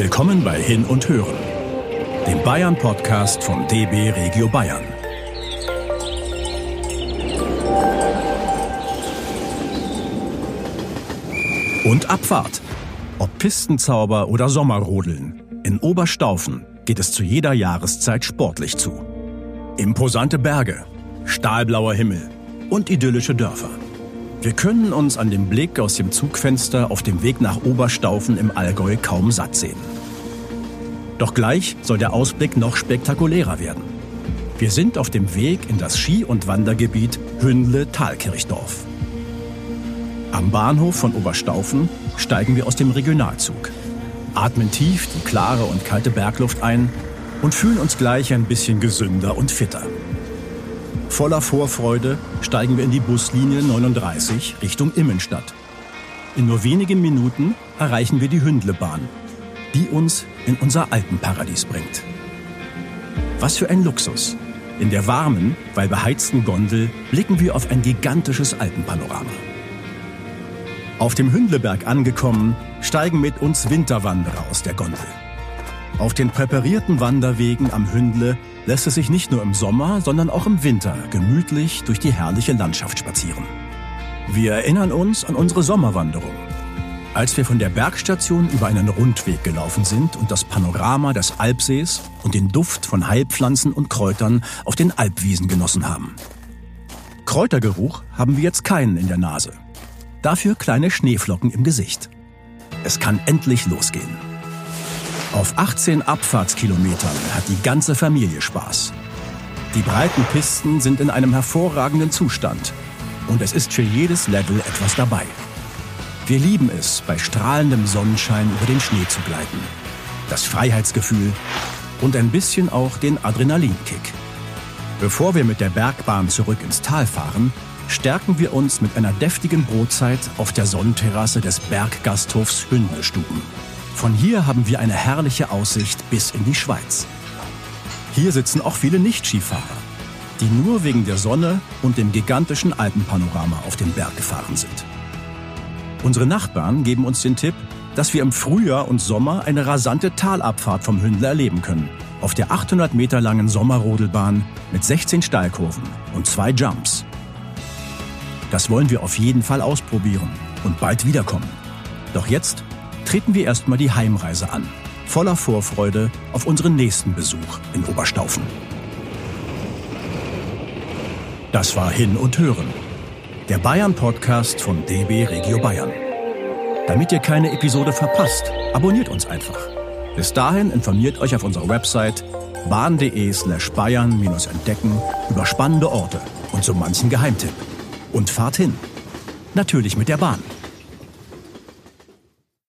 Willkommen bei Hin und Hören, dem Bayern-Podcast von DB Regio Bayern. Und Abfahrt. Ob Pistenzauber oder Sommerrodeln. In Oberstaufen geht es zu jeder Jahreszeit sportlich zu. Imposante Berge, stahlblauer Himmel und idyllische Dörfer. Wir können uns an dem Blick aus dem Zugfenster auf dem Weg nach Oberstaufen im Allgäu kaum satt sehen. Doch gleich soll der Ausblick noch spektakulärer werden. Wir sind auf dem Weg in das Ski- und Wandergebiet Hündle-Thalkirchdorf. Am Bahnhof von Oberstaufen steigen wir aus dem Regionalzug, atmen tief die klare und kalte Bergluft ein und fühlen uns gleich ein bisschen gesünder und fitter. Voller Vorfreude steigen wir in die Buslinie 39 Richtung Immenstadt. In nur wenigen Minuten erreichen wir die Hündlebahn, die uns in unser Alpenparadies bringt. Was für ein Luxus! In der warmen, weil beheizten Gondel blicken wir auf ein gigantisches Alpenpanorama. Auf dem Hündleberg angekommen, steigen mit uns Winterwanderer aus der Gondel. Auf den präparierten Wanderwegen am Hündle lässt es sich nicht nur im Sommer, sondern auch im Winter gemütlich durch die herrliche Landschaft spazieren. Wir erinnern uns an unsere Sommerwanderung, als wir von der Bergstation über einen Rundweg gelaufen sind und das Panorama des Alpsees und den Duft von Heilpflanzen und Kräutern auf den Alpwiesen genossen haben. Kräutergeruch haben wir jetzt keinen in der Nase. Dafür kleine Schneeflocken im Gesicht. Es kann endlich losgehen. Auf 18 Abfahrtskilometern hat die ganze Familie Spaß. Die breiten Pisten sind in einem hervorragenden Zustand und es ist für jedes Level etwas dabei. Wir lieben es, bei strahlendem Sonnenschein über den Schnee zu gleiten. Das Freiheitsgefühl und ein bisschen auch den Adrenalinkick. Bevor wir mit der Bergbahn zurück ins Tal fahren, stärken wir uns mit einer deftigen Brotzeit auf der Sonnenterrasse des Berggasthofs Hündelstuben. Von hier haben wir eine herrliche Aussicht bis in die Schweiz. Hier sitzen auch viele Nicht-Skifahrer, die nur wegen der Sonne und dem gigantischen Alpenpanorama auf den Berg gefahren sind. Unsere Nachbarn geben uns den Tipp, dass wir im Frühjahr und Sommer eine rasante Talabfahrt vom Hündler erleben können. Auf der 800 Meter langen Sommerrodelbahn mit 16 Steilkurven und zwei Jumps. Das wollen wir auf jeden Fall ausprobieren und bald wiederkommen. Doch jetzt treten wir erstmal die Heimreise an, voller Vorfreude auf unseren nächsten Besuch in Oberstaufen. Das war Hin und Hören, der Bayern-Podcast von DB Regio Bayern. Damit ihr keine Episode verpasst, abonniert uns einfach. Bis dahin informiert euch auf unserer Website bahn.de slash bayern-entdecken über spannende Orte und so manchen Geheimtipp und fahrt hin. Natürlich mit der Bahn.